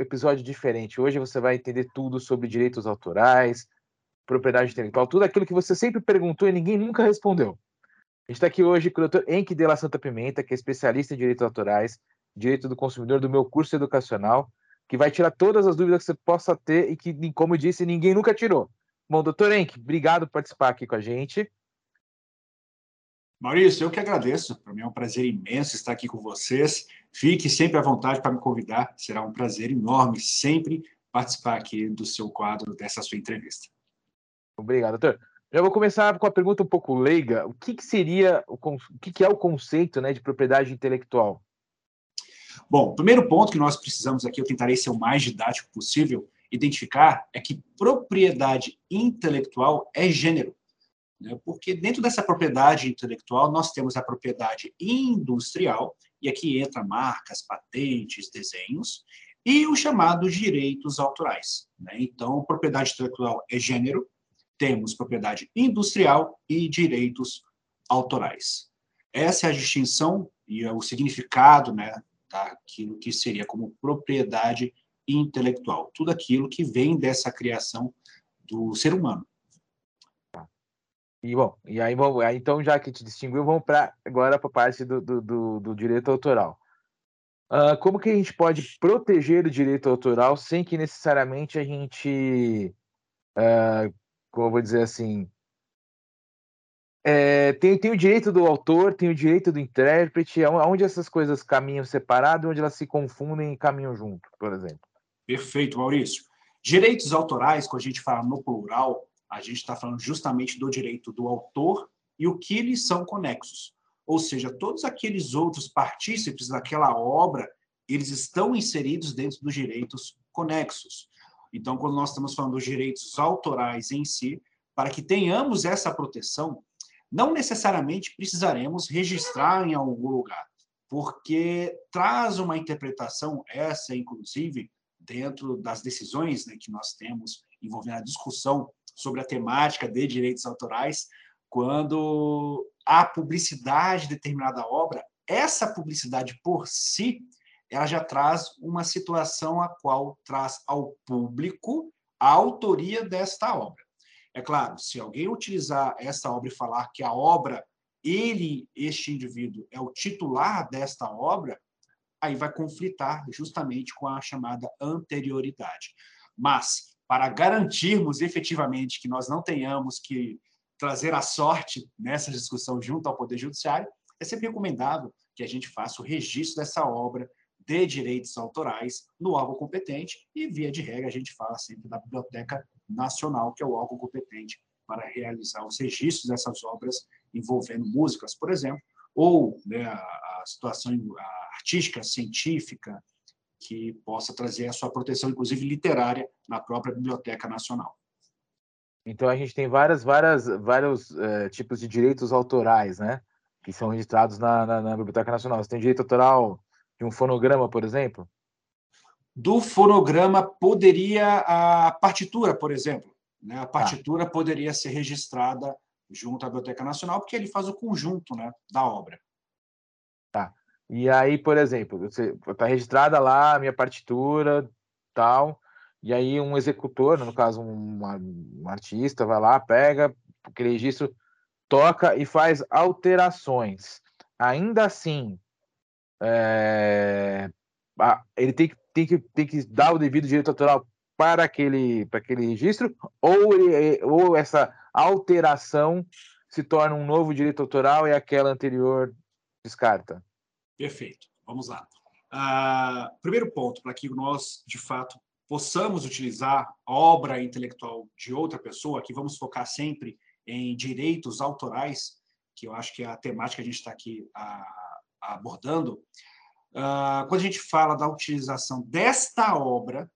episódio diferente. Hoje você vai entender tudo sobre direitos autorais, propriedade intelectual, tudo aquilo que você sempre perguntou e ninguém nunca respondeu. A gente está aqui hoje com o Dr. Enki de la Santa Pimenta, que é especialista em direitos autorais, direito do consumidor do meu curso educacional, que vai tirar todas as dúvidas que você possa ter e que, como eu disse, ninguém nunca tirou. Bom, doutor Enki, obrigado por participar aqui com a gente. Maurício, eu que agradeço. Para mim é um prazer imenso estar aqui com vocês. Fique sempre à vontade para me convidar. Será um prazer enorme sempre participar aqui do seu quadro, dessa sua entrevista. Obrigado, doutor. Já vou começar com a pergunta um pouco leiga. O que, que seria, o, o que, que, é o conceito né, de propriedade intelectual? Bom, o primeiro ponto que nós precisamos aqui, eu tentarei ser o mais didático possível, identificar é que propriedade intelectual é gênero. Né? Porque dentro dessa propriedade intelectual, nós temos a propriedade industrial, e aqui entra marcas, patentes, desenhos, e os chamados direitos autorais. Né? Então, propriedade intelectual é gênero, temos propriedade industrial e direitos autorais. Essa é a distinção e é o significado né, daquilo que seria como propriedade intelectual. Tudo aquilo que vem dessa criação do ser humano. E bom, e aí, bom, então já que te distinguiu, vamos para agora para a parte do, do, do, do, direito autoral. Uh, como que a gente pode proteger o direito autoral sem que necessariamente a gente, uh, como eu vou dizer assim, é, tem, tem o direito do autor, tem o direito do intérprete, onde essas coisas caminham separado, onde elas se confundem e caminham junto, por exemplo. Perfeito, Maurício. Direitos autorais, quando a gente fala no plural, a gente está falando justamente do direito do autor e o que eles são conexos. Ou seja, todos aqueles outros partícipes daquela obra, eles estão inseridos dentro dos direitos conexos. Então, quando nós estamos falando dos direitos autorais em si, para que tenhamos essa proteção, não necessariamente precisaremos registrar em algum lugar, porque traz uma interpretação, essa inclusive, dentro das decisões né, que nós temos envolvendo a discussão sobre a temática de direitos autorais, quando há publicidade de determinada obra, essa publicidade por si, ela já traz uma situação a qual traz ao público a autoria desta obra. É claro, se alguém utilizar essa obra e falar que a obra, ele, este indivíduo, é o titular desta obra, aí vai conflitar justamente com a chamada anterioridade. Mas, para garantirmos efetivamente que nós não tenhamos que trazer a sorte nessa discussão junto ao Poder Judiciário, é sempre recomendável que a gente faça o registro dessa obra de direitos autorais no órgão competente e, via de regra, a gente fala sempre da Biblioteca Nacional, que é o órgão competente para realizar os registros dessas obras envolvendo músicas, por exemplo, ou né, a, situação artística, científica, que possa trazer a sua proteção, inclusive literária, na própria Biblioteca Nacional. Então a gente tem várias, várias, vários uh, tipos de direitos autorais, né? Que são registrados na, na, na, Biblioteca Nacional. Você tem direito autoral de um fonograma, por exemplo? Do fonograma poderia a partitura, por exemplo. Né? A partitura ah. poderia ser registrada junto à Biblioteca Nacional, porque ele faz o conjunto né, da obra. E aí, por exemplo, você está registrada lá a minha partitura, tal, e aí um executor, no caso um, um artista, vai lá, pega aquele registro, toca e faz alterações. Ainda assim, é, ele tem que, tem, que, tem que dar o devido direito autoral para aquele, para aquele registro, ou, ele, ou essa alteração se torna um novo direito autoral e aquela anterior descarta? Perfeito. Vamos lá. Uh, primeiro ponto, para que nós, de fato, possamos utilizar obra intelectual de outra pessoa, aqui vamos focar sempre em direitos autorais, que eu acho que é a temática que a gente está aqui uh, abordando. Uh, quando a gente fala da utilização desta obra,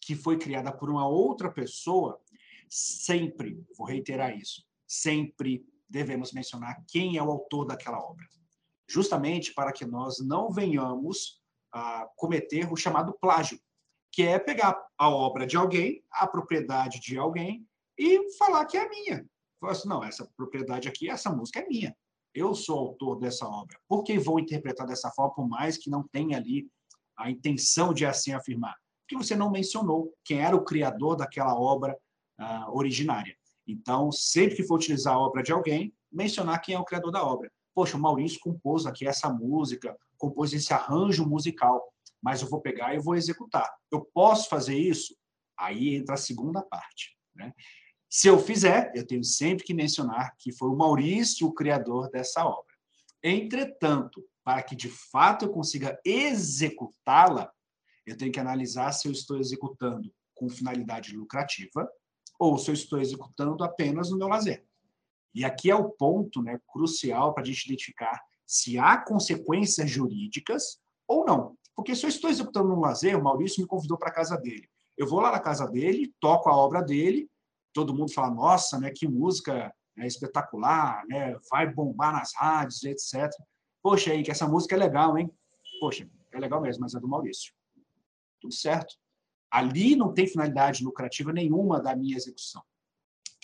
que foi criada por uma outra pessoa, sempre, vou reiterar isso, sempre devemos mencionar quem é o autor daquela obra justamente para que nós não venhamos a cometer o chamado plágio, que é pegar a obra de alguém, a propriedade de alguém e falar que é minha. Assim, não, essa propriedade aqui, essa música é minha. Eu sou autor dessa obra. Por que vou interpretar dessa forma, por mais que não tenha ali a intenção de assim afirmar? Porque você não mencionou quem era o criador daquela obra uh, originária. Então, sempre que for utilizar a obra de alguém, mencionar quem é o criador da obra. Poxa, o Maurício compôs aqui essa música, compôs esse arranjo musical, mas eu vou pegar e vou executar. Eu posso fazer isso? Aí entra a segunda parte. Né? Se eu fizer, eu tenho sempre que mencionar que foi o Maurício o criador dessa obra. Entretanto, para que de fato eu consiga executá-la, eu tenho que analisar se eu estou executando com finalidade lucrativa ou se eu estou executando apenas no meu lazer. E aqui é o ponto né, crucial para a gente identificar se há consequências jurídicas ou não. Porque se eu estou executando no lazer, o Maurício me convidou para a casa dele. Eu vou lá na casa dele, toco a obra dele, todo mundo fala, nossa, né, que música é espetacular, né, vai bombar nas rádios, etc. Poxa, aí, que essa música é legal, hein? Poxa, é legal mesmo, mas é do Maurício. Tudo certo. Ali não tem finalidade lucrativa nenhuma da minha execução.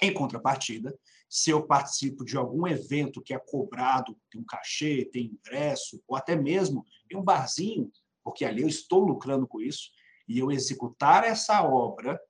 Em contrapartida, se eu participo de algum evento que é cobrado, tem um cachê, tem ingresso, ou até mesmo em um barzinho, porque ali eu estou lucrando com isso, e eu executar essa obra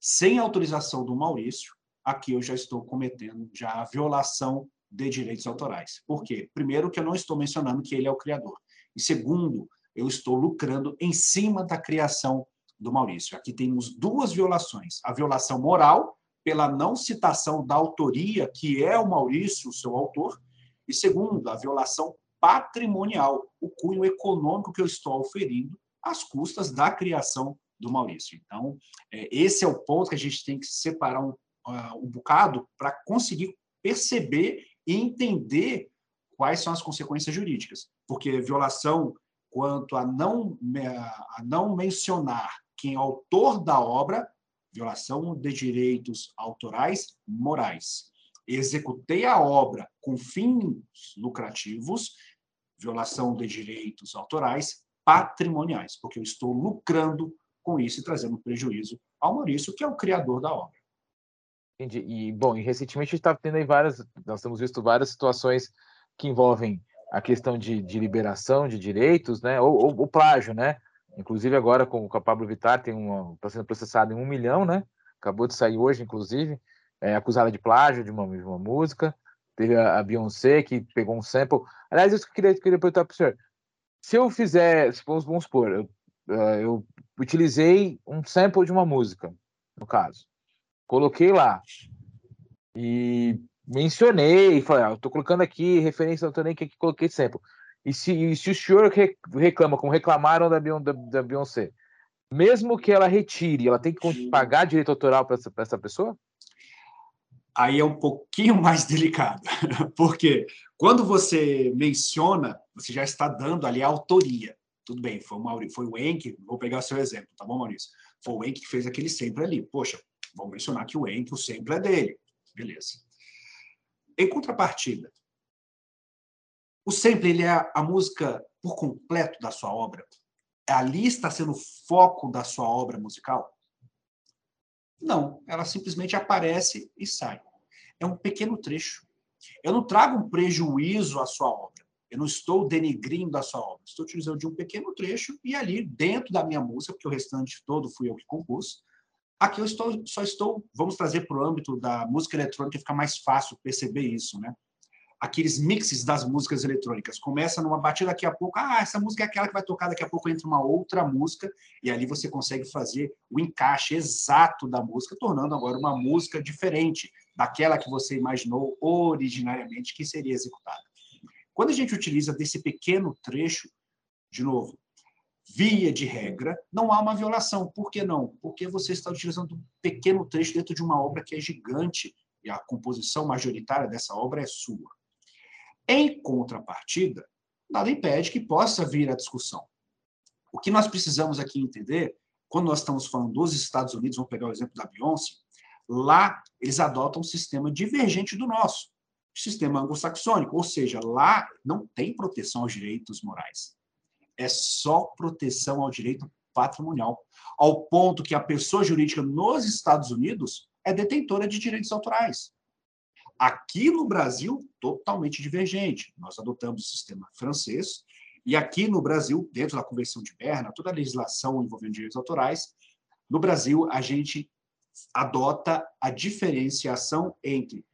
sem autorização do Maurício, aqui eu já estou cometendo já a violação de direitos autorais. Por quê? Primeiro, que eu não estou mencionando que ele é o criador. E segundo, eu estou lucrando em cima da criação do Maurício. Aqui temos duas violações: a violação moral, pela não citação da autoria, que é o Maurício, seu autor, e segundo, a violação patrimonial, o cunho econômico que eu estou oferindo às custas da criação do Maurício. Então, é, esse é o ponto que a gente tem que separar um, uh, um bocado para conseguir perceber e entender quais são as consequências jurídicas. Porque violação quanto a não, a não mencionar quem é autor da obra, violação de direitos autorais morais. Executei a obra com fins lucrativos, violação de direitos autorais patrimoniais, porque eu estou lucrando com isso e trazendo prejuízo ao Maurício, que é o criador da obra. Entendi. E, bom, e recentemente está tendo aí várias, nós temos visto várias situações que envolvem a questão de, de liberação de direitos, né, ou, ou, o plágio, né, inclusive agora com, a Pablo Vittar tem uma, está sendo processado em um milhão, né, acabou de sair hoje, inclusive, é, acusada de plágio de uma, de uma música, teve a, a, Beyoncé que pegou um sample, aliás, isso que eu queria, queria perguntar para o senhor, se eu fizer, vamos, vamos supor, eu, eu utilizei um sample de uma música, no caso, coloquei lá. E mencionei, falei, ah, eu tô colocando aqui referência ao que coloquei sample. E se, e se o senhor reclama, como reclamaram da, da, da Beyoncé, mesmo que ela retire, ela tem que pagar direito autoral para essa, essa pessoa? Aí é um pouquinho mais delicado, porque quando você menciona, você já está dando ali a autoria. Tudo bem, foi o Maurício, foi o Enk, vou pegar o seu exemplo, tá bom, Maurício? Foi o Enk que fez aquele sempre ali. Poxa, Vamos mencionar que o Enk, o sempre é dele. Beleza. Em contrapartida, o sempre ele é a música por completo da sua obra. Ali está sendo o foco da sua obra musical? Não, ela simplesmente aparece e sai. É um pequeno trecho. Eu não trago um prejuízo à sua obra. Eu não estou denegrindo a sua obra. Estou utilizando de um pequeno trecho e ali, dentro da minha música, porque o restante todo fui eu que compus, Aqui eu estou, só estou, vamos trazer para o âmbito da música eletrônica, fica mais fácil perceber isso, né? Aqueles mixes das músicas eletrônicas. Começa numa batida daqui a pouco, ah, essa música é aquela que vai tocar, daqui a pouco entra uma outra música, e ali você consegue fazer o encaixe exato da música, tornando agora uma música diferente daquela que você imaginou originariamente que seria executada. Quando a gente utiliza desse pequeno trecho, de novo, via de regra, não há uma violação. Por que não? Porque você está utilizando um pequeno trecho dentro de uma obra que é gigante e a composição majoritária dessa obra é sua. Em contrapartida, nada impede que possa vir a discussão. O que nós precisamos aqui entender, quando nós estamos falando dos Estados Unidos, vamos pegar o exemplo da Beyoncé, lá eles adotam um sistema divergente do nosso, sistema anglo-saxônico, ou seja, lá não tem proteção aos direitos morais é só proteção ao direito patrimonial, ao ponto que a pessoa jurídica nos Estados Unidos é detentora de direitos autorais. Aqui no Brasil, totalmente divergente. Nós adotamos o sistema francês, e aqui no Brasil, dentro da Convenção de Berna, toda a legislação envolvendo direitos autorais No Brasil, a gente adota a diferenciação entre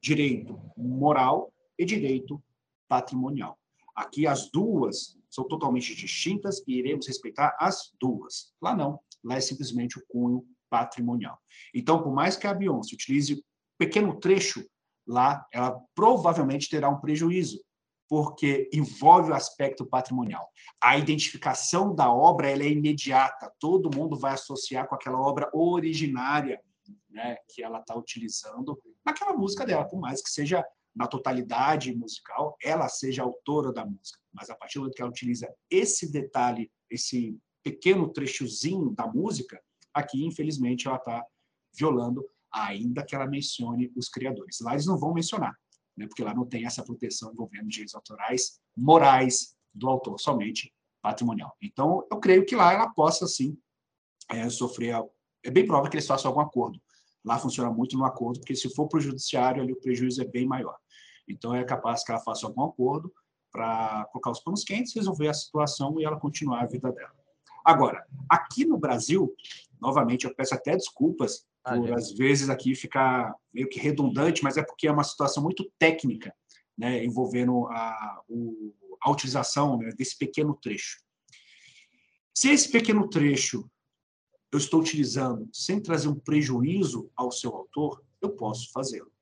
direito moral e direito patrimonial. Aqui as duas são totalmente distintas e iremos respeitar as duas. Lá não, lá é simplesmente o cunho patrimonial. Então, por mais que a Beyoncé utilize pequeno trecho lá, ela provavelmente terá um prejuízo, porque envolve o aspecto patrimonial. A identificação da obra ela é imediata, todo mundo vai associar com aquela obra originária né, que ela está utilizando naquela música dela, por mais que seja na totalidade musical, ela seja autora da música. Mas a partir do momento que ela utiliza esse detalhe, esse pequeno trechozinho da música, aqui, infelizmente, ela está violando, ainda que ela mencione os criadores. Lá eles não vão mencionar, né, porque lá não tem essa proteção envolvendo direitos autorais morais do autor, somente patrimonial. Então, eu creio que lá ela possa, sim, é, sofrer. É bem provável que eles façam algum acordo Lá funciona muito no acordo, porque se for para o judiciário, ali o prejuízo é bem maior. Então, é capaz que ela faça algum acordo para colocar os panos quentes, resolver a situação e ela continuar a vida dela. Agora, aqui no Brasil, novamente, eu peço até desculpas ah, por, às vezes, aqui ficar meio que redundante, mas é porque é uma situação muito técnica, né, envolvendo a, o, a utilização né, desse pequeno trecho. Se esse pequeno trecho eu estou utilizando sem trazer um prejuízo ao seu autor, eu posso fazê-lo.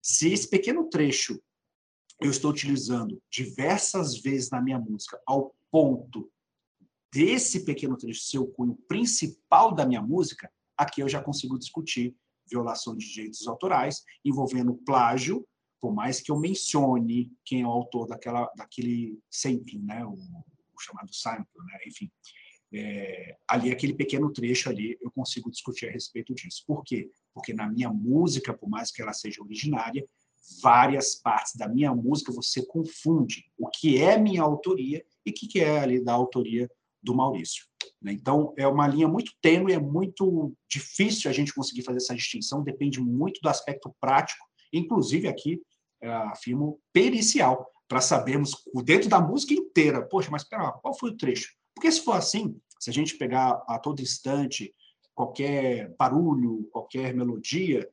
Se esse pequeno trecho eu estou utilizando diversas vezes na minha música, ao ponto desse pequeno trecho ser o cunho principal da minha música, aqui eu já consigo discutir violação de direitos autorais, envolvendo plágio, por mais que eu mencione quem é o autor daquela, daquele sampling, né? o, o chamado sample, né? enfim é, ali aquele pequeno trecho ali eu consigo discutir a respeito disso. Por quê? Porque na minha música, por mais que ela seja originária, várias partes da minha música você confunde o que é minha autoria e o que é ali da autoria do Maurício. Né? Então, é uma linha muito tênue, é muito difícil a gente conseguir fazer essa distinção, depende muito do aspecto prático, inclusive aqui, é, afirmo, pericial, para sabermos, dentro da música inteira, poxa, mas espera, qual foi o trecho? Porque se for assim, se a gente pegar a todo instante qualquer barulho, qualquer melodia,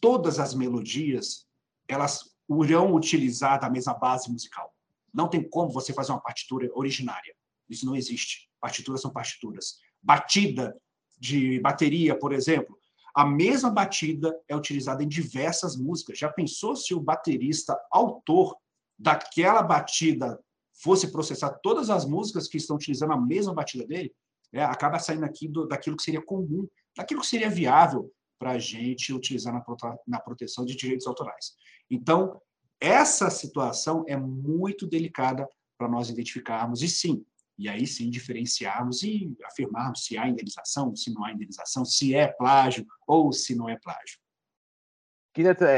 todas as melodias elas irão utilizar da mesma base musical. Não tem como você fazer uma partitura originária. Isso não existe. Partituras são partituras. Batida de bateria, por exemplo, a mesma batida é utilizada em diversas músicas. Já pensou se o baterista autor daquela batida fosse processar todas as músicas que estão utilizando a mesma batida dele, é, acaba saindo aqui do, daquilo que seria comum, daquilo que seria viável para a gente utilizar na, na proteção de direitos autorais. Então, essa situação é muito delicada para nós identificarmos, e sim, e aí sim diferenciarmos e afirmarmos se há indenização, se não há indenização, se é plágio ou se não é plágio.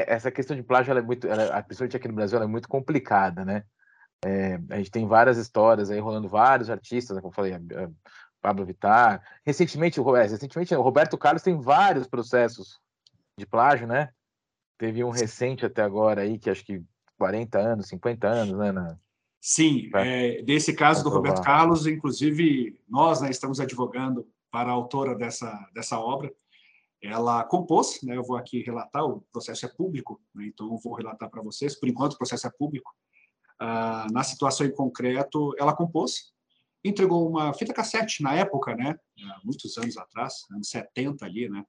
Essa questão de plágio, ela é muito, ela, principalmente aqui no Brasil, ela é muito complicada, né? É, a gente tem várias histórias aí rolando vários artistas, né, como eu falei, Pablo Vittar. Recentemente, o, é, recentemente, o Roberto Carlos tem vários processos de plágio, né? Teve um recente até agora aí, que acho que 40 anos, 50 anos, né? Na... Sim, é, desse caso do Roberto Carlos, inclusive nós né, estamos advogando para a autora dessa, dessa obra. Ela compôs, né, eu vou aqui relatar, o processo é público, né, então eu vou relatar para vocês. Por enquanto, o processo é público. Ah, na situação em concreto, ela compôs, entregou uma fita cassete na época, né? Muitos anos atrás, anos 70 ali, né?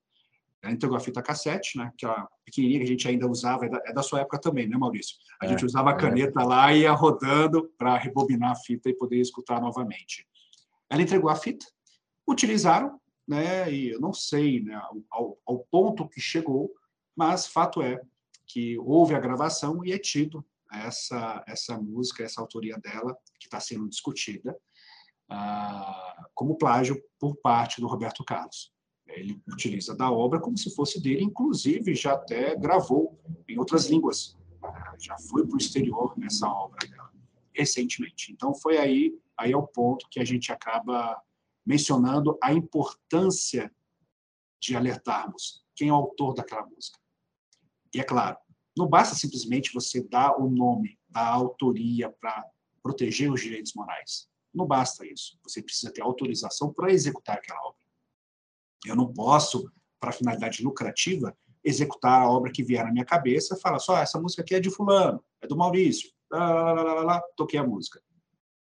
Ela entregou a fita cassete, né? Aquela pequenininha que a gente ainda usava, é da, é da sua época também, né, Maurício? A é, gente usava a é. caneta é. lá e ia rodando para rebobinar a fita e poder escutar novamente. Ela entregou a fita, utilizaram, né? E eu não sei né, ao, ao ponto que chegou, mas fato é que houve a gravação e é tido essa, essa música, essa autoria dela, que está sendo discutida, uh, como plágio por parte do Roberto Carlos. Ele utiliza da obra como se fosse dele, inclusive já até gravou em outras línguas. Já foi para o exterior nessa obra dela, recentemente. Então, foi aí, aí é o ponto que a gente acaba mencionando a importância de alertarmos quem é o autor daquela música. E é claro, não basta simplesmente você dar o nome da autoria para proteger os direitos morais. Não basta isso. Você precisa ter autorização para executar aquela obra. Eu não posso, para finalidade lucrativa, executar a obra que vier na minha cabeça falar só, essa música aqui é de fulano, é do Maurício, lá, lá, lá, lá, toquei a música.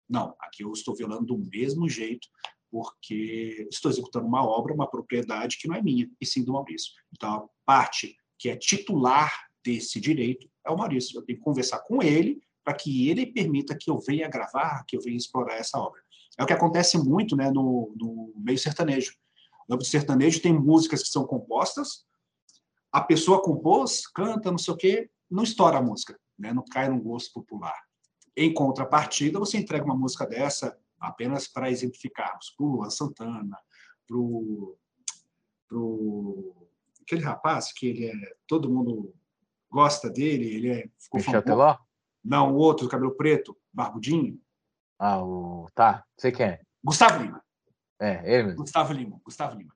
Não, aqui eu estou violando do mesmo jeito, porque estou executando uma obra, uma propriedade que não é minha, e sim do Maurício. Então, a parte que é titular desse direito é o Maurício. Eu tenho que conversar com ele para que ele permita que eu venha gravar, que eu venha explorar essa obra. É o que acontece muito né, no, no meio sertanejo. No meio sertanejo tem músicas que são compostas, a pessoa compôs, canta, não sei o quê, não estoura a música, né, não cai no gosto popular. Em contrapartida, você entrega uma música dessa apenas para exemplificarmos, para o Luan Santana, para o aquele rapaz que ele é todo mundo gosta dele, ele é ficou Michel Teló? Não, o outro, cabelo preto, barbudinho. Ah, o tá, sei quem é. Gustavo Lima. É, ele mesmo. Gustavo Lima, Gustavo Lima.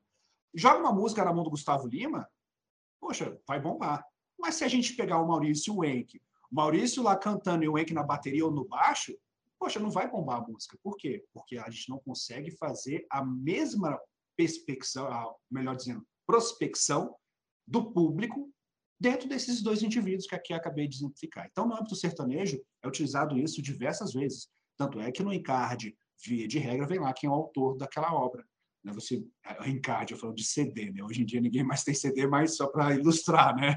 Joga uma música na mão do Gustavo Lima, poxa, vai bombar. Mas se a gente pegar o Maurício Wenck, o Maurício lá cantando e o Wenck na bateria ou no baixo, poxa, não vai bombar a música. Por quê? Porque a gente não consegue fazer a mesma perspecção, melhor dizendo, prospecção do público dentro desses dois indivíduos que aqui acabei de exemplificar. Então, no âmbito sertanejo, é utilizado isso diversas vezes. Tanto é que no encarte, via de regra, vem lá quem é o autor daquela obra. Né? Você, encarte, eu falo de CD, né? Hoje em dia ninguém mais tem CD, mas só para ilustrar, né?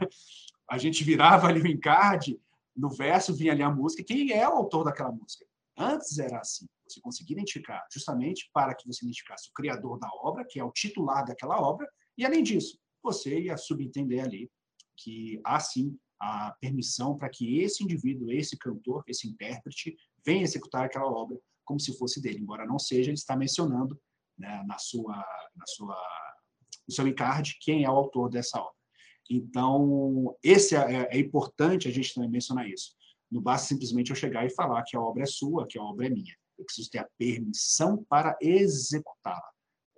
A gente virava ali o encarte, no verso vinha ali a música, quem é o autor daquela música? Antes era assim, você conseguia identificar, justamente para que você identificasse o criador da obra, que é o titular daquela obra, e além disso, você ia subentender ali que há sim a permissão para que esse indivíduo, esse cantor, esse intérprete, venha executar aquela obra como se fosse dele, embora não seja, ele está mencionando né, na sua, na sua, no seu encarte quem é o autor dessa obra. Então, esse é, é importante a gente também mencionar isso. Não basta simplesmente eu chegar e falar que a obra é sua, que a obra é minha. Eu preciso ter a permissão para executá-la,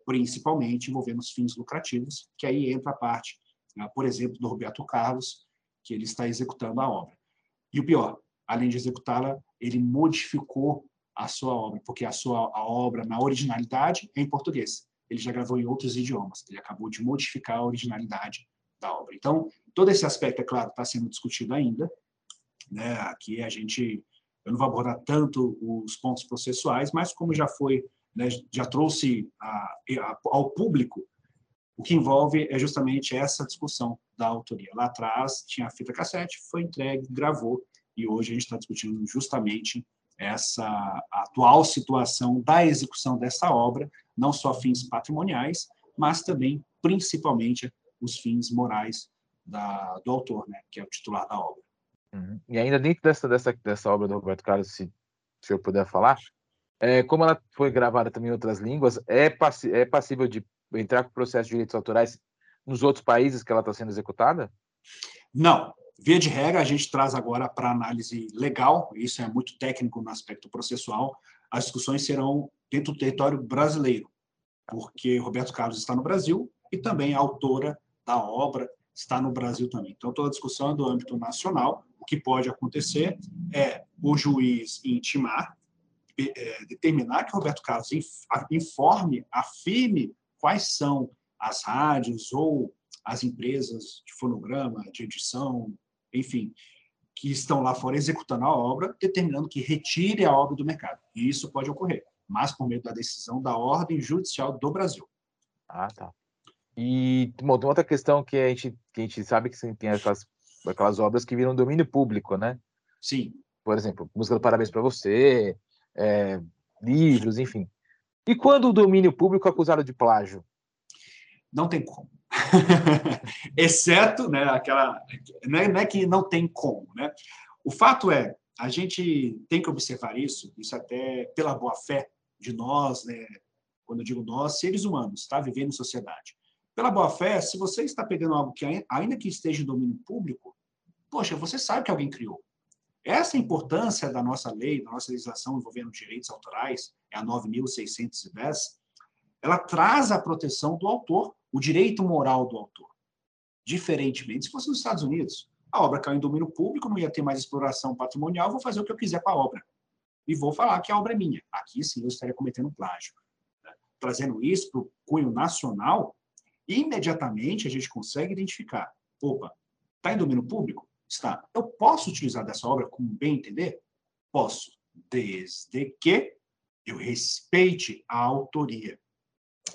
principalmente envolvendo os fins lucrativos, que aí entra a parte, né, por exemplo, do Roberto Carlos, que ele está executando a obra. E o pior, além de executá-la, ele modificou a sua obra, porque a sua a obra, na originalidade, é em português. Ele já gravou em outros idiomas. Ele acabou de modificar a originalidade da obra. Então, todo esse aspecto, é claro, está sendo discutido ainda. Né? Aqui a gente, eu não vou abordar tanto os pontos processuais, mas como já foi, né, já trouxe a, a, ao público, o que envolve é justamente essa discussão da autoria. Lá atrás tinha a fita cassete, foi entregue, gravou, e hoje a gente está discutindo justamente essa atual situação da execução dessa obra, não só fins patrimoniais, mas também, principalmente, os fins morais da, do autor, né, que é o titular da obra. Uhum. E ainda dentro dessa, dessa, dessa obra do Roberto Carlos, se, se eu puder falar, é, como ela foi gravada também em outras línguas, é, passi é passível de entrar com processo de direitos autorais nos outros países que ela está sendo executada? Não, Via de regra, a gente traz agora para análise legal, isso é muito técnico no aspecto processual, as discussões serão dentro do território brasileiro, porque Roberto Carlos está no Brasil e também a autora da obra está no Brasil também. Então, toda a discussão é do âmbito nacional. O que pode acontecer é o juiz intimar, é, determinar que Roberto Carlos informe, afirme quais são as rádios ou as empresas de fonograma, de edição, enfim, que estão lá fora executando a obra, determinando que retire a obra do mercado. E isso pode ocorrer, mas por meio da decisão da ordem judicial do Brasil. Ah, tá. E bom, tem outra questão que a gente, que a gente sabe que tem aquelas, aquelas obras que viram domínio público, né? Sim. Por exemplo, música do Parabéns para Você, é, livros, enfim. E quando o domínio público é acusado de plágio? Não tem como. Exceto, né, aquela. Não é, não é, que não tem como, né? O fato é, a gente tem que observar isso, isso até pela boa fé de nós, né? Quando eu digo nós, seres humanos, está vivendo em sociedade. Pela boa fé, se você está pegando algo que ainda que esteja em domínio público, poxa, você sabe que alguém criou. Essa importância da nossa lei, da nossa legislação envolvendo direitos autorais, é a 9.610, ela traz a proteção do autor o direito moral do autor. Diferentemente, se fosse nos Estados Unidos, a obra caiu em domínio público, não ia ter mais exploração patrimonial, vou fazer o que eu quiser com a obra. E vou falar que a obra é minha. Aqui sim eu estaria cometendo plágio. Trazendo isso para o cunho nacional, imediatamente a gente consegue identificar. Opa, está em domínio público? Está. Eu posso utilizar dessa obra como bem entender? Posso, desde que eu respeite a autoria,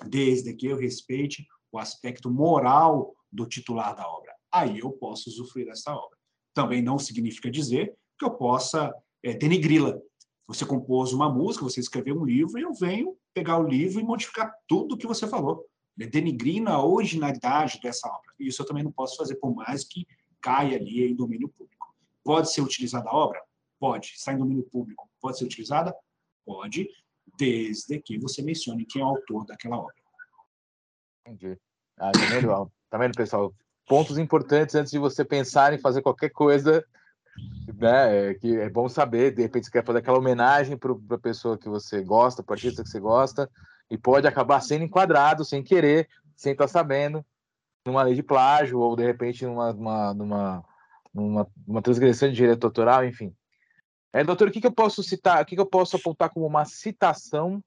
desde que eu respeite o aspecto moral do titular da obra. Aí eu posso usufruir dessa obra. Também não significa dizer que eu possa é, denigri-la. Você compôs uma música, você escreveu um livro, e eu venho pegar o livro e modificar tudo o que você falou, né? denigrindo a originalidade dessa obra. Isso eu também não posso fazer, por mais que caia ali em domínio público. Pode ser utilizada a obra? Pode. Está em domínio público. Pode ser utilizada? Pode, desde que você mencione quem é o autor daquela obra. Entendi. Ah, tá tá vendo pessoal? Pontos importantes antes de você pensar em fazer qualquer coisa né? É, que é bom saber, de repente você quer fazer aquela homenagem para a pessoa que você gosta, para o artista que você gosta, e pode acabar sendo enquadrado sem querer, sem estar tá sabendo, numa lei de plágio, ou de repente numa, numa, numa, numa, numa transgressão de direito autoral, enfim. É, doutor, o que, que eu posso citar, o que, que eu posso apontar como uma citação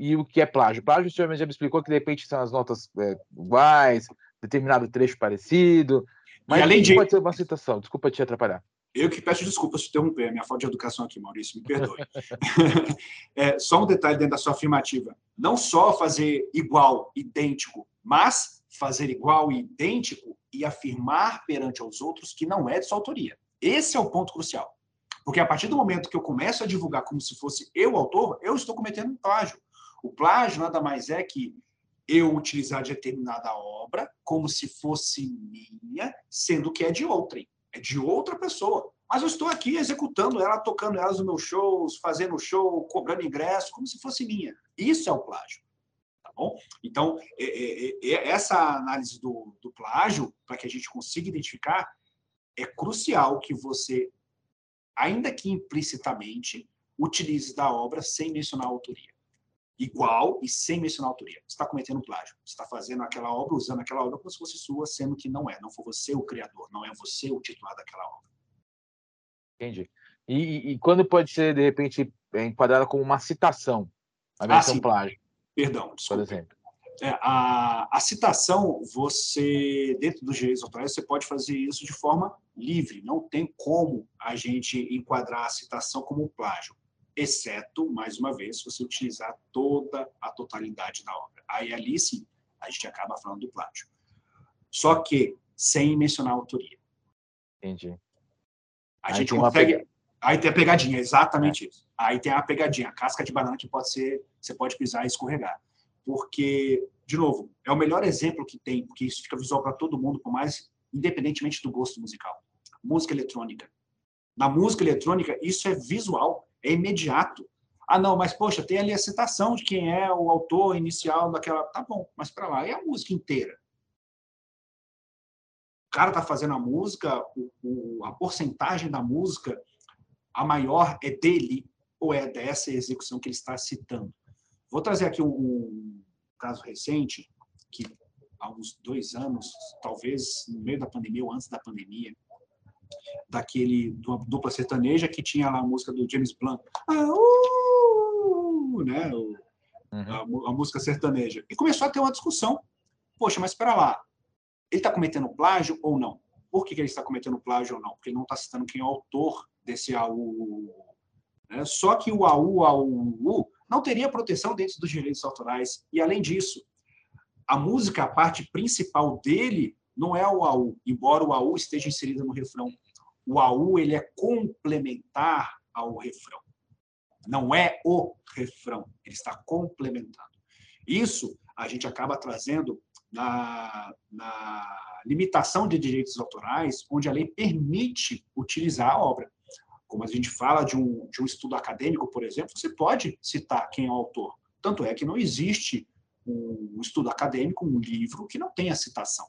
e o que é plágio? Plágio, o senhor já me explicou que de repente são as notas é, iguais, determinado trecho parecido, mas e além de... pode ser uma citação, desculpa te atrapalhar. Eu que peço desculpas se interromper a minha falta de educação aqui, Maurício, me perdoe. é, só um detalhe dentro da sua afirmativa. Não só fazer igual, idêntico, mas fazer igual e idêntico e afirmar perante aos outros que não é de sua autoria. Esse é o ponto crucial. Porque a partir do momento que eu começo a divulgar como se fosse eu o autor, eu estou cometendo um plágio. O plágio nada mais é que eu utilizar determinada obra como se fosse minha, sendo que é de outrem é de outra pessoa. Mas eu estou aqui executando ela, tocando elas nos meus shows, fazendo show, cobrando ingresso, como se fosse minha. Isso é o plágio. Tá bom? Então, é, é, é, essa análise do, do plágio, para que a gente consiga identificar, é crucial que você, ainda que implicitamente, utilize da obra sem mencionar a autoria igual e sem mencionar autoria. Você está cometendo plágio. Você está fazendo aquela obra, usando aquela obra como se fosse sua, sendo que não é. Não foi você o criador, não é você o titular daquela obra. Entendi. E, e quando pode ser, de repente, é, enquadrada como uma citação, a menção ah, plágio? Perdão, desculpa. Por exemplo. É, a, a, citação, você, dentro dos direitos autorais, você pode fazer isso de forma livre. Não tem como a gente enquadrar a citação como plágio exceto, mais uma vez, se você utilizar toda a totalidade da obra. Aí ali sim, a gente acaba falando do plágio. Só que sem mencionar a autoria. Entendi. A aí gente consegue. Aí tem a pegadinha, exatamente é. isso. Aí tem a pegadinha, a casca de banana que pode ser, você pode pisar e escorregar. Porque, de novo, é o melhor exemplo que tem, porque isso fica visual para todo mundo, por mais independentemente do gosto musical. Música eletrônica. Na música eletrônica, isso é visual é imediato. Ah, não, mas poxa, tem ali a citação de quem é o autor inicial daquela. Tá bom, mas para lá, e a música inteira? O cara tá fazendo a música, o, o, a porcentagem da música, a maior é dele ou é dessa execução que ele está citando. Vou trazer aqui um, um caso recente, que há uns dois anos, talvez no meio da pandemia ou antes da pandemia, daquele dupla sertaneja que tinha lá a música do James Blunt, ah, uh, né, o, uhum. a, a, música sertaneja. E começou a ter uma discussão. Poxa, mas espera lá, ele está cometendo plágio ou não? Por que, que ele está cometendo plágio ou não? Porque ele não está citando quem é o autor desse AU. Né? Só que o AU, AU, não teria proteção dentro dos direitos autorais. E, além disso, a música, a parte principal dele, não é o AU, embora o AU esteja inserido no refrão. O AU ele é complementar ao refrão. Não é o refrão, ele está complementando. Isso a gente acaba trazendo na, na limitação de direitos autorais, onde a lei permite utilizar a obra. Como a gente fala de um, de um estudo acadêmico, por exemplo, você pode citar quem é o autor. Tanto é que não existe um estudo acadêmico, um livro, que não tenha citação.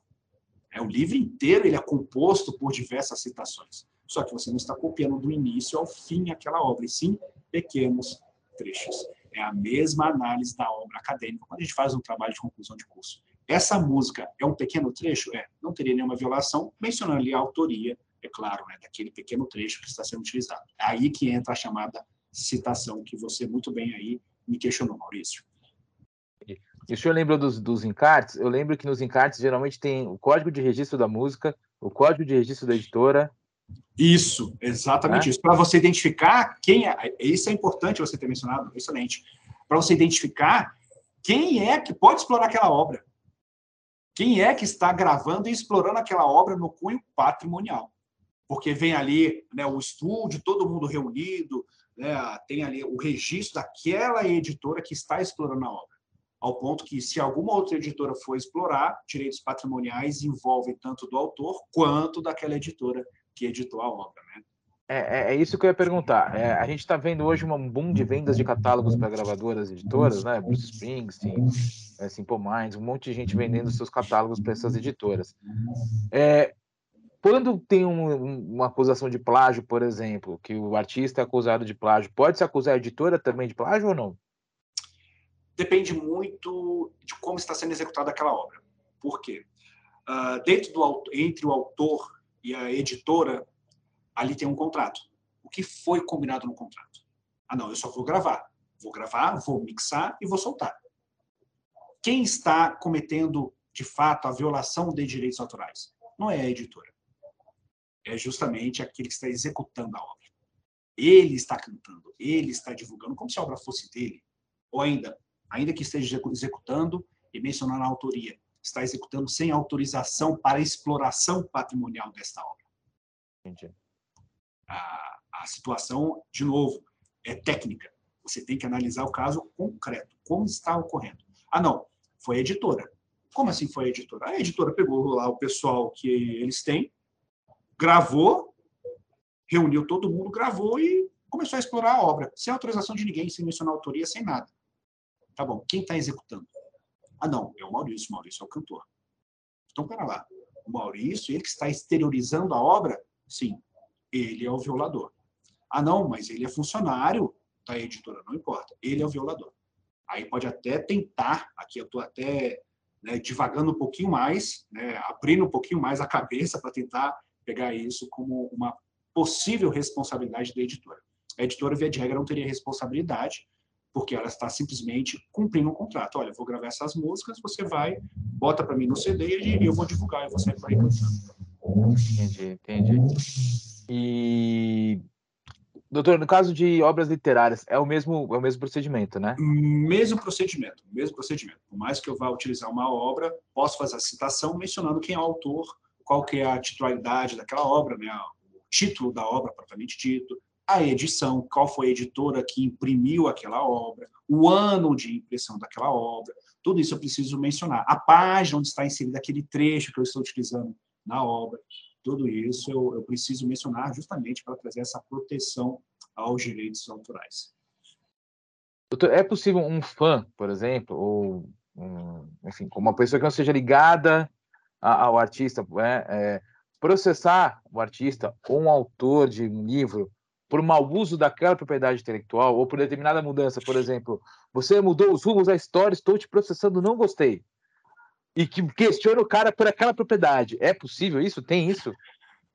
É, o livro inteiro ele é composto por diversas citações. Só que você não está copiando do início ao fim aquela obra, e sim pequenos trechos. É a mesma análise da obra acadêmica quando a gente faz um trabalho de conclusão de curso. Essa música é um pequeno trecho? É, não teria nenhuma violação, mencionando ali a autoria, é claro, né, daquele pequeno trecho que está sendo utilizado. É aí que entra a chamada citação, que você muito bem aí me questionou, Maurício. E o senhor lembrou dos, dos encartes? Eu lembro que nos encartes geralmente tem o código de registro da música, o código de registro da editora. Isso, exatamente é? isso. Para você identificar quem é. Isso é importante você ter mencionado, excelente. Para você identificar quem é que pode explorar aquela obra. Quem é que está gravando e explorando aquela obra no cunho patrimonial? Porque vem ali né, o estúdio, todo mundo reunido, né, tem ali o registro daquela editora que está explorando a obra. Ao ponto que, se alguma outra editora for explorar, direitos patrimoniais envolvem tanto do autor quanto daquela editora que editou a obra. Né? É, é, é, isso que eu ia perguntar. É, a gente está vendo hoje um boom de vendas de catálogos para gravadoras, editoras, né? Bruce Springsteen, é, Simple Minds, um monte de gente vendendo seus catálogos para essas editoras. É, quando tem um, uma acusação de plágio, por exemplo, que o artista é acusado de plágio, pode se acusar a editora também de plágio ou não? Depende muito de como está sendo executada aquela obra. Por quê? Uh, dentro do, entre o autor e a editora, ali tem um contrato. O que foi combinado no contrato? Ah, não, eu só vou gravar. Vou gravar, vou mixar e vou soltar. Quem está cometendo, de fato, a violação de direitos autorais? Não é a editora. É justamente aquele que está executando a obra. Ele está cantando, ele está divulgando, como se a obra fosse dele. Ou ainda, ainda que esteja executando e mencionando a autoria, está executando sem autorização para exploração patrimonial desta obra. Entendi a, a situação, de novo, é técnica. Você tem que analisar o caso concreto, como está ocorrendo. Ah, não, foi a editora. Como assim foi a editora? A editora pegou lá o pessoal que eles têm, gravou, reuniu todo mundo, gravou e começou a explorar a obra, sem autorização de ninguém, sem mencionar autoria, sem nada. Tá bom, quem está executando? Ah, não, é o Maurício, o Maurício é o cantor. Então, para lá. O Maurício, ele que está exteriorizando a obra? Sim ele é o violador. Ah, não, mas ele é funcionário da editora, não importa. Ele é o violador. Aí pode até tentar, aqui eu estou até né, divagando um pouquinho mais, né, abrindo um pouquinho mais a cabeça para tentar pegar isso como uma possível responsabilidade da editora. A editora, via de regra, não teria responsabilidade, porque ela está simplesmente cumprindo um contrato. Olha, vou gravar essas músicas, você vai, bota para mim no CD e eu vou divulgar, eu vou sair por aí cantando. Entendi, entendi. E Doutor, no caso de obras literárias, é o mesmo, é o mesmo procedimento, né? Mesmo procedimento, mesmo procedimento. Por mais que eu vá utilizar uma obra, posso fazer a citação mencionando quem é o autor, qual que é a titularidade daquela obra, né? o título da obra propriamente dito, a edição, qual foi a editora que imprimiu aquela obra, o ano de impressão daquela obra, tudo isso eu preciso mencionar. A página onde está inserido aquele trecho que eu estou utilizando na obra. Tudo isso eu, eu preciso mencionar justamente para trazer essa proteção aos direitos autorais. Doutor, é possível um fã, por exemplo, ou um, enfim, uma pessoa que não seja ligada ao artista, né, é, processar o artista ou um autor de um livro por mau uso daquela propriedade intelectual ou por determinada mudança, por exemplo, você mudou os rumos da história, estou te processando, não gostei e que questiona o cara por aquela propriedade. É possível isso? Tem isso?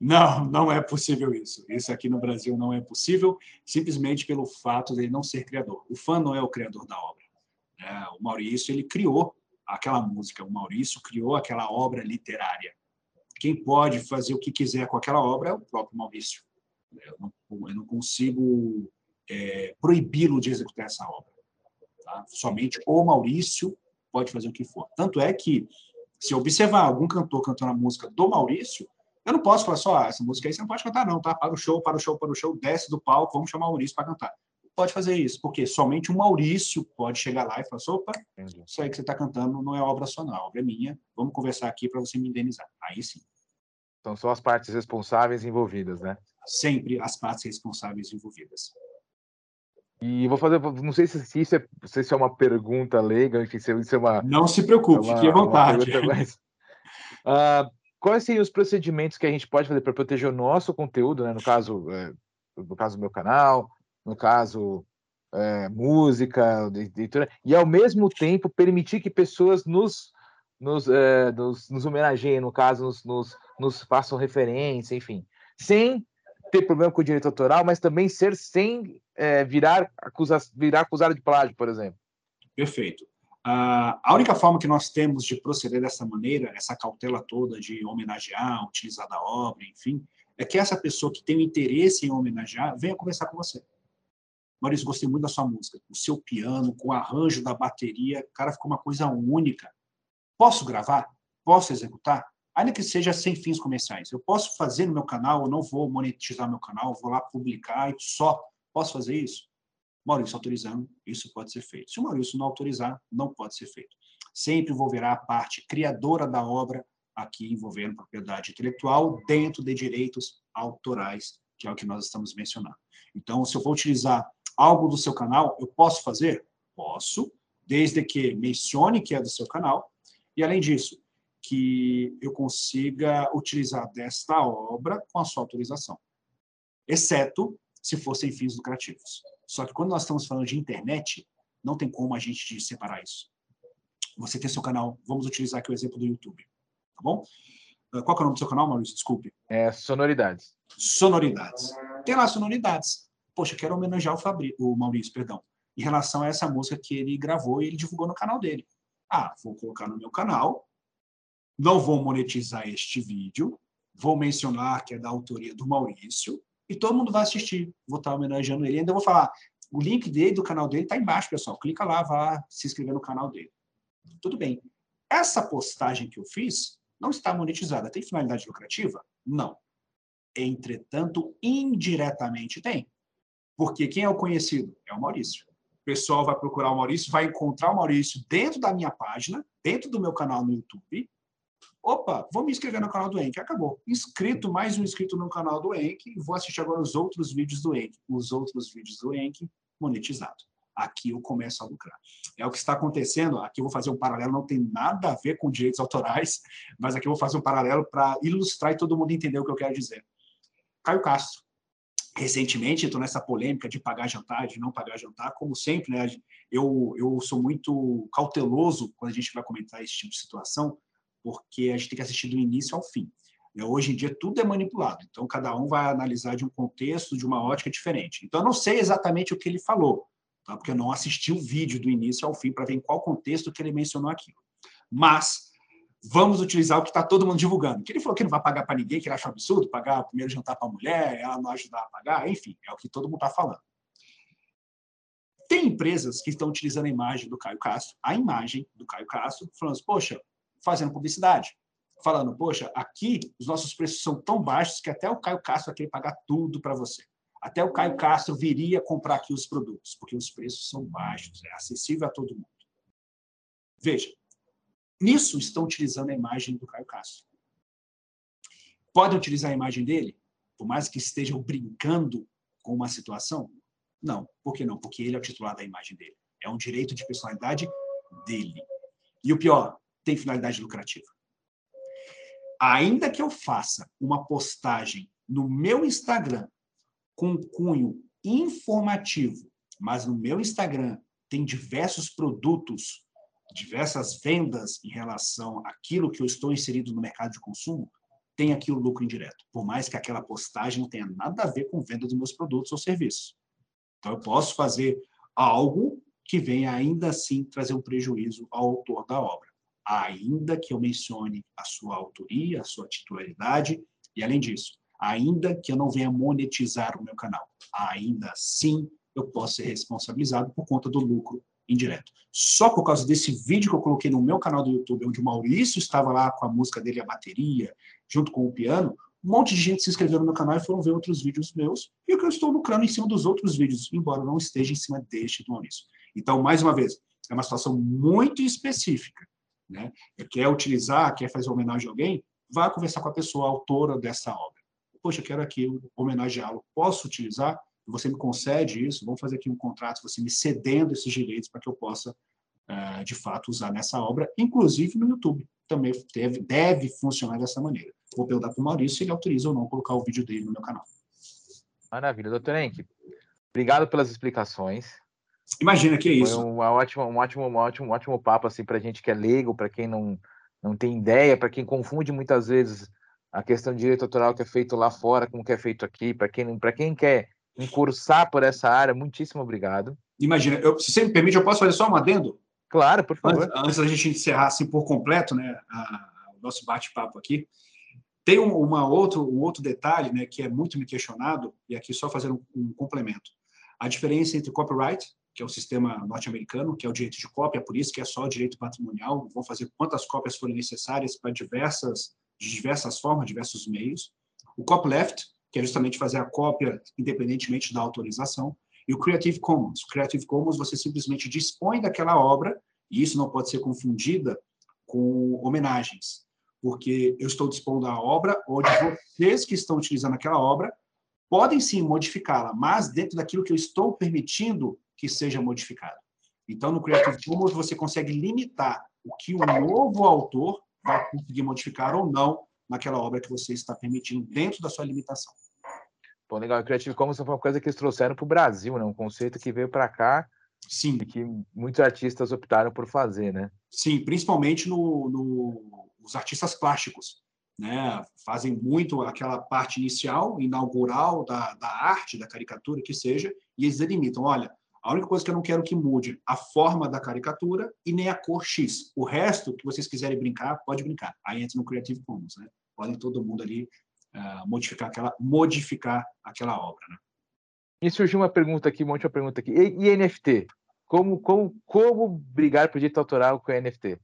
Não, não é possível isso. Isso aqui no Brasil não é possível, simplesmente pelo fato de ele não ser criador. O fã não é o criador da obra. É, o Maurício ele criou aquela música, o Maurício criou aquela obra literária. Quem pode fazer o que quiser com aquela obra é o próprio Maurício. Eu não, eu não consigo é, proibi-lo de executar essa obra. Tá? Somente o Maurício pode fazer o que for. Tanto é que, se eu observar algum cantor cantando a música do Maurício, eu não posso falar só, ah, essa música aí você não pode cantar, não, tá? Para o show, para o show, para o show, desce do palco, vamos chamar o Maurício para cantar. Pode fazer isso, porque somente o Maurício pode chegar lá e falar: assim, opa, isso aí que você está cantando não é obra sua, não, a obra é minha, vamos conversar aqui para você me indenizar. Aí sim. Então são as partes responsáveis envolvidas, né? Sempre as partes responsáveis envolvidas. E vou fazer, não sei se, isso é, se isso é uma pergunta leiga, enfim, se isso é uma. Não se preocupe, é uma, fique à vontade. Pergunta, mas, uh, quais seriam os procedimentos que a gente pode fazer para proteger o nosso conteúdo, né? No caso, é, no caso do meu canal, no caso é, música, leitura, e ao mesmo tempo permitir que pessoas nos nos, é, nos, nos homenageiem, no caso, nos, nos, nos façam referência, enfim, sem ter problema com o direito autoral, mas também ser sem é, virar, acusa, virar acusado de plágio, por exemplo. Perfeito. a única forma que nós temos de proceder dessa maneira, essa cautela toda de homenagear, utilizar da obra, enfim, é que essa pessoa que tem o interesse em homenagear venha conversar com você. Maurício, gostei muito da sua música. O seu piano, com o arranjo da bateria, cara, ficou uma coisa única. Posso gravar? Posso executar? Ainda que seja sem fins comerciais. Eu posso fazer no meu canal, eu não vou monetizar meu canal, vou lá publicar e só. Posso fazer isso? Maurício autorizando, isso pode ser feito. Se o Maurício não autorizar, não pode ser feito. Sempre envolverá a parte criadora da obra, aqui envolvendo propriedade intelectual, dentro de direitos autorais, que é o que nós estamos mencionando. Então, se eu vou utilizar algo do seu canal, eu posso fazer? Posso, desde que mencione que é do seu canal, e além disso, que eu consiga utilizar desta obra com a sua autorização, exceto se fossem fins lucrativos. Só que quando nós estamos falando de internet, não tem como a gente separar isso. Você tem seu canal, vamos utilizar aqui o exemplo do YouTube, tá bom? Ah, qual é o nome do seu canal, Maurício? Desculpe. É Sonoridades. Sonoridades. Tem lá Sonoridades. Poxa, quero homenagear o, Fabri... o Maurício, perdão, em relação a essa música que ele gravou e ele divulgou no canal dele. Ah, vou colocar no meu canal, não vou monetizar este vídeo, vou mencionar que é da autoria do Maurício, e todo mundo vai assistir. Vou estar homenageando ele. Ainda vou falar, o link dele, do canal dele, está embaixo, pessoal. Clica lá, vá se inscrever no canal dele. Tudo bem. Essa postagem que eu fiz não está monetizada. Tem finalidade lucrativa? Não. Entretanto, indiretamente tem. Porque quem é o conhecido? É o Maurício. O pessoal vai procurar o Maurício, vai encontrar o Maurício dentro da minha página, dentro do meu canal no YouTube, Opa, vou me inscrever no canal do Enk. Acabou. Inscrito, mais um inscrito no canal do Enk. Vou assistir agora os outros vídeos do Enk. Os outros vídeos do Enk monetizado. Aqui eu começo a lucrar. É o que está acontecendo. Aqui eu vou fazer um paralelo, não tem nada a ver com direitos autorais, mas aqui eu vou fazer um paralelo para ilustrar e todo mundo entender o que eu quero dizer. Caio Castro. Recentemente, estou nessa polêmica de pagar jantar, de não pagar jantar, como sempre, né? Eu, eu sou muito cauteloso quando a gente vai comentar esse tipo de situação, porque a gente tem que assistir do início ao fim. Né, hoje em dia tudo é manipulado, então cada um vai analisar de um contexto, de uma ótica diferente. Então eu não sei exatamente o que ele falou, tá? porque eu não assisti o vídeo do início ao fim para ver em qual contexto que ele mencionou aquilo. Mas vamos utilizar o que está todo mundo divulgando. Que ele falou que não vai pagar para ninguém, que ele acha um absurdo pagar o primeiro jantar para a mulher, ela não ajudar a pagar, enfim, é o que todo mundo está falando. Tem empresas que estão utilizando a imagem do Caio Castro, a imagem do Caio Castro, falando assim, poxa, fazendo publicidade, falando, poxa, aqui os nossos preços são tão baixos que até o Caio Castro vai querer pagar tudo para você. Até o Caio Castro viria comprar aqui os produtos, porque os preços são baixos, é acessível a todo mundo. Veja, nisso estão utilizando a imagem do Caio Castro. Podem utilizar a imagem dele, por mais que estejam brincando com uma situação? Não. Por que não? Porque ele é o titular da imagem dele. É um direito de personalidade dele. E o pior, tem finalidade lucrativa. Ainda que eu faça uma postagem no meu Instagram com cunho informativo, mas no meu Instagram tem diversos produtos, diversas vendas em relação àquilo que eu estou inserido no mercado de consumo, tem aqui o lucro indireto, por mais que aquela postagem não tenha nada a ver com venda dos meus produtos ou serviços. Então, eu posso fazer algo que venha ainda assim trazer um prejuízo ao autor da obra ainda que eu mencione a sua autoria, a sua titularidade, e além disso, ainda que eu não venha monetizar o meu canal, ainda assim eu posso ser responsabilizado por conta do lucro indireto. Só por causa desse vídeo que eu coloquei no meu canal do YouTube, onde o Maurício estava lá com a música dele, a bateria, junto com o piano, um monte de gente se inscreveu no meu canal e foram ver outros vídeos meus, e o que eu estou lucrando em cima dos outros vídeos, embora não esteja em cima deste do Maurício. Então, mais uma vez, é uma situação muito específica né, quer utilizar, quer fazer homenagem a alguém, vá conversar com a pessoa autora dessa obra. Poxa, eu quero aqui homenageá-lo. Posso utilizar? Você me concede isso? Vamos fazer aqui um contrato, você me cedendo esses direitos para que eu possa, eh, de fato, usar nessa obra, inclusive no YouTube. Também deve, deve funcionar dessa maneira. Vou perguntar para o Maurício se ele autoriza ou não colocar o vídeo dele no meu canal. Maravilha, doutor Henk. Obrigado pelas explicações. Imagina que é isso. Foi um ótimo, um ótimo, um ótimo, um ótimo papo assim para gente que é leigo, para quem não, não tem ideia, para quem confunde muitas vezes a questão de direito autoral que é feito lá fora com o que é feito aqui, para quem para quem quer incursar por essa área, muitíssimo obrigado. Imagina, eu, se você me permite, eu posso fazer só um adendo? Claro, por favor. Antes, antes da gente encerrar assim por completo, né, a, o nosso bate-papo aqui, tem um, uma outro, um outro detalhe, né, que é muito me questionado e aqui só fazendo um, um complemento. A diferença entre copyright, que é o sistema norte-americano, que é o direito de cópia, por isso que é só direito patrimonial, vão fazer quantas cópias forem necessárias para diversas de diversas formas, diversos meios. O copyleft, que é justamente fazer a cópia independentemente da autorização, e o Creative Commons. O Creative Commons você simplesmente dispõe daquela obra, e isso não pode ser confundida com homenagens, porque eu estou dispondo da obra, onde vocês que estão utilizando aquela obra podem sim modificá-la, mas dentro daquilo que eu estou permitindo que seja modificado. Então, no Creative Commons, você consegue limitar o que o novo autor vai conseguir modificar ou não naquela obra que você está permitindo dentro da sua limitação. Pô, legal. O Creative Commons foi uma coisa que eles trouxeram para o Brasil, né? Um conceito que veio para cá Sim. e que muitos artistas optaram por fazer, né? Sim, principalmente no, no, os artistas plásticos, né? Fazem muito aquela parte inicial, inaugural da, da arte, da caricatura, que seja, e eles delimitam, olha, a única coisa que eu não quero que mude a forma da caricatura e nem a cor X. O resto que vocês quiserem brincar, pode brincar. Aí entra no Creative Commons, né? Podem todo mundo ali uh, modificar aquela modificar aquela obra, né? E surgiu uma pergunta aqui, um monte de pergunta aqui. E, e NFT? Como, como, como brigar por direito autoral com NFT?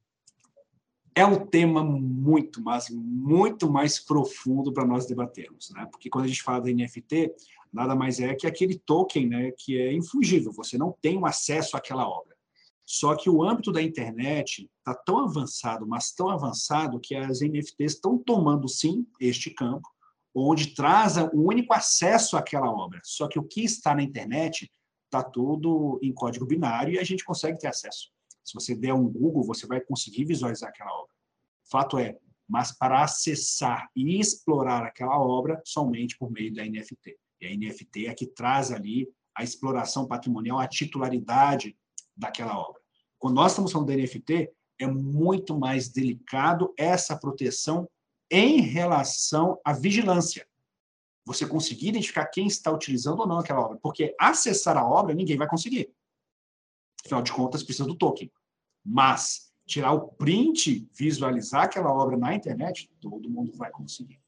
É um tema muito, mas muito mais profundo para nós debatermos, né? Porque quando a gente fala da NFT, nada mais é que aquele token, né, que é infungível, você não tem um acesso àquela obra. Só que o âmbito da internet está tão avançado, mas tão avançado que as NFTs estão tomando sim este campo onde traz o único acesso àquela obra. Só que o que está na internet está tudo em código binário e a gente consegue ter acesso. Se você der um Google, você vai conseguir visualizar aquela obra. Fato é, mas para acessar e explorar aquela obra somente por meio da NFT. E a NFT é que traz ali a exploração patrimonial, a titularidade daquela obra. Quando nós estamos falando da NFT, é muito mais delicado essa proteção em relação à vigilância. Você conseguir identificar quem está utilizando ou não aquela obra. Porque acessar a obra ninguém vai conseguir. Afinal de contas, precisa do token. Mas tirar o print, visualizar aquela obra na internet, todo mundo vai conseguir.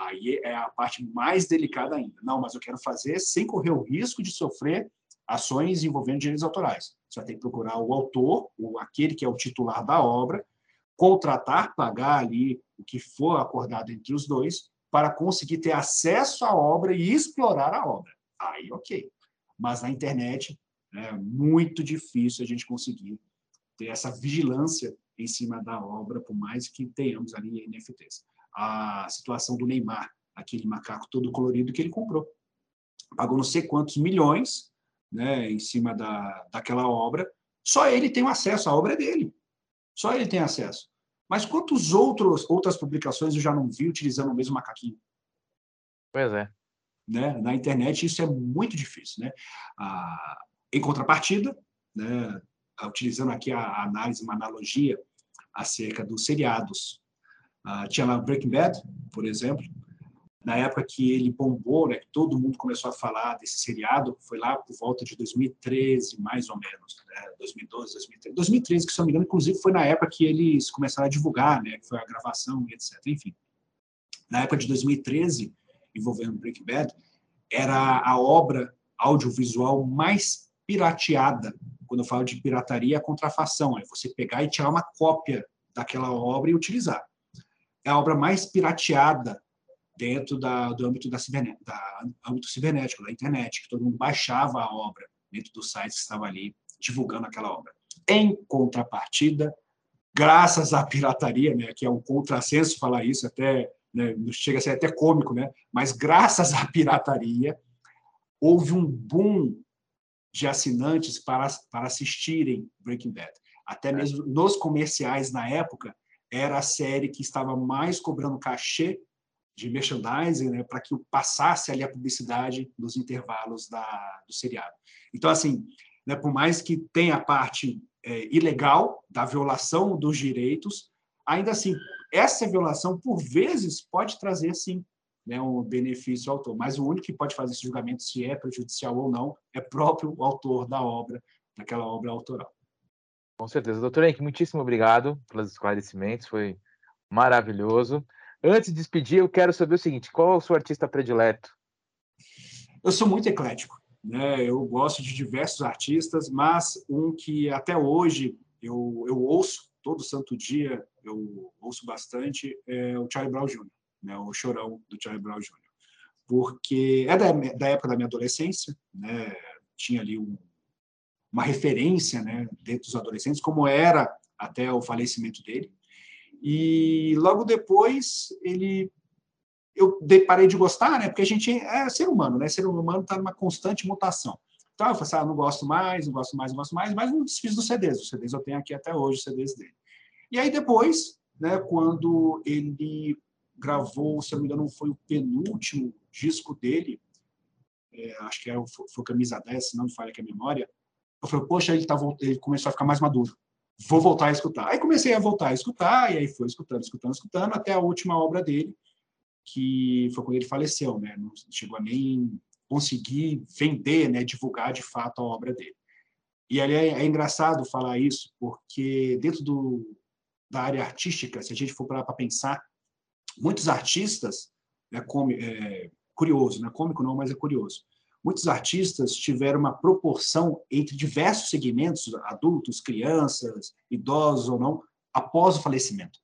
Aí é a parte mais delicada ainda. Não, mas eu quero fazer sem correr o risco de sofrer ações envolvendo direitos autorais. Você vai ter que procurar o autor, ou aquele que é o titular da obra, contratar, pagar ali o que for acordado entre os dois, para conseguir ter acesso à obra e explorar a obra. Aí, ok. Mas na internet é muito difícil a gente conseguir ter essa vigilância em cima da obra, por mais que tenhamos ali NFTs. A situação do Neymar, aquele macaco todo colorido que ele comprou. Pagou não sei quantos milhões né, em cima da, daquela obra, só ele tem acesso, à obra dele. Só ele tem acesso. Mas quantos outros outras publicações eu já não vi utilizando o mesmo macaquinho? Pois é. Né? Na internet isso é muito difícil, né? Ah, em contrapartida, né, utilizando aqui a análise, uma analogia acerca dos seriados. Ah, tinha lá Breaking Bad, por exemplo, na época que ele bombou, né, que todo mundo começou a falar desse seriado, foi lá por volta de 2013, mais ou menos, né, 2012, 2013. 2013, que se não me engano, inclusive foi na época que eles começaram a divulgar, né, que foi a gravação e etc. Enfim, na época de 2013, envolvendo Breaking Bad, era a obra audiovisual mais pirateada. Quando eu falo de pirataria, é contrafação, é você pegar e tirar uma cópia daquela obra e utilizar. É a obra mais pirateada dentro da, do âmbito da, da âmbito cibernético, da internet, que todo mundo baixava a obra dentro dos sites que estavam ali divulgando aquela obra. Em contrapartida, graças à pirataria, né, que é um contrassenso falar isso, até né, chega a ser até cômico, né, mas graças à pirataria houve um boom de assinantes para, para assistirem Breaking Bad. Até mesmo nos comerciais na época, era a série que estava mais cobrando cachê de merchandising, né, para que passasse ali a publicidade nos intervalos da, do seriado. Então, assim, né, por mais que tenha a parte é, ilegal da violação dos direitos, ainda assim, essa violação, por vezes, pode trazer, sim, né, um benefício ao autor. Mas o único que pode fazer esse julgamento se é prejudicial ou não é próprio o autor da obra, daquela obra autoral. Com certeza. Doutor Henrique, muitíssimo obrigado pelos esclarecimentos, foi maravilhoso. Antes de despedir, eu quero saber o seguinte: qual é o seu artista predileto? Eu sou muito eclético, né? Eu gosto de diversos artistas, mas um que até hoje eu, eu ouço todo santo dia, eu ouço bastante, é o Charlie Brown Jr., né? o chorão do Charlie Brown Jr. Porque é da, da época da minha adolescência, né? tinha ali um, uma referência né, dentro dos adolescentes, como era até o falecimento dele. E logo depois ele eu parei de gostar, né? Porque a gente é ser humano, né? Ser humano está numa constante mutação. Então eu falei assim, ah, não gosto mais, não gosto mais, não gosto mais, mas não desfiz dos CDs. Os CDs eu tenho aqui até hoje, os CDs dele. E aí depois, né, quando ele gravou, se eu não me engano, foi o penúltimo disco dele, é, acho que é, foi, foi Camisa 10, se não me falha aqui a memória, eu falei, poxa, ele, tá, ele começou a ficar mais maduro. Vou voltar a escutar. Aí comecei a voltar a escutar, e aí foi escutando, escutando, escutando, até a última obra dele, que foi quando ele faleceu, né? Não chegou a nem conseguir vender, né? Divulgar de fato a obra dele. E ali é, é engraçado falar isso, porque dentro do, da área artística, se a gente for para pensar, muitos artistas, é, com, é, curioso, né? Cômico não, mas é curioso muitos artistas tiveram uma proporção entre diversos segmentos, adultos, crianças, idosos ou não, após o falecimento.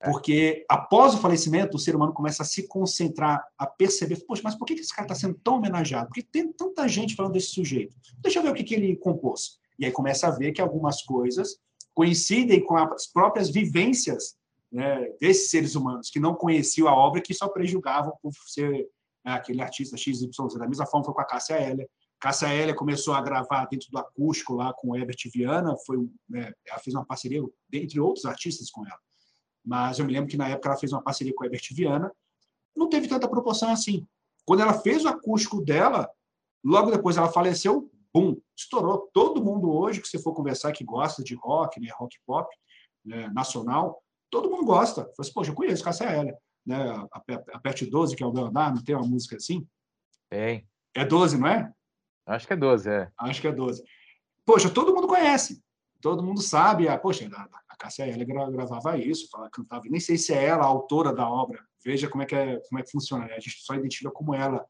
É. Porque após o falecimento, o ser humano começa a se concentrar, a perceber, poxa, mas por que esse cara está sendo tão homenageado? Por que tem tanta gente falando desse sujeito? Deixa eu ver o que, que ele compôs. E aí começa a ver que algumas coisas coincidem com as próprias vivências né, desses seres humanos, que não conheciam a obra, que só prejugavam por ser né, aquele artista XYZ. Da mesma forma foi com a Cássia Heller. Cássia Heller começou a gravar dentro do acústico lá com o Herbert Viana, foi, né, ela fez uma parceria, dentre outros artistas, com ela. Mas eu me lembro que na época ela fez uma parceria com o Herbert Viana, não teve tanta proporção assim. Quando ela fez o acústico dela, logo depois ela faleceu, bum, estourou. Todo mundo hoje que você for conversar que gosta de rock, né, rock pop, né, nacional, todo mundo gosta. Falei assim, poxa, eu conheço Cássia Heller né? Aperte 12, que é o não tem uma música assim? Tem. É 12, não é? Acho que é 12, é. Acho que é 12. Poxa, todo mundo conhece. Todo mundo sabe. A, poxa, a, Cássia ela gravava isso, ela cantava. Nem sei se é ela a autora da obra. Veja como é que, é, como é que funciona. Né? A gente só identifica como ela,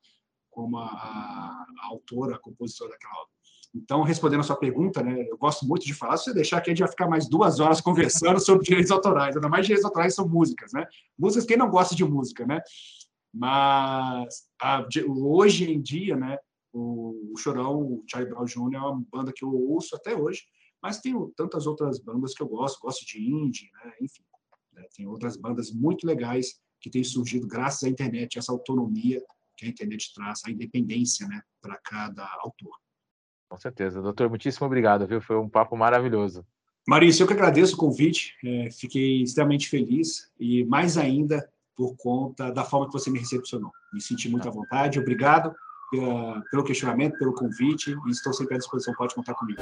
como a, a, a autora, a compositora daquela obra. Então, respondendo a sua pergunta, né, eu gosto muito de falar. Se você deixar aqui, a gente vai ficar mais duas horas conversando sobre direitos autorais. Ainda mais direitos autorais são músicas, né? Músicas, quem não gosta de música, né? Mas a, hoje em dia, né, o, Chorão, o Charlie Brown Jr. é uma banda que eu ouço até hoje, mas tem tantas outras bandas que eu gosto, gosto de indie, né? enfim. Né? Tem outras bandas muito legais que têm surgido graças à internet, essa autonomia que a internet traz, a independência né, para cada autor. Com certeza. Doutor, muitíssimo obrigado, viu? Foi um papo maravilhoso. Maurício, eu que agradeço o convite, é, fiquei extremamente feliz e mais ainda por conta da forma que você me recepcionou. Me senti muito à vontade, obrigado pela, pelo questionamento, pelo convite e estou sempre à disposição, pode contar comigo.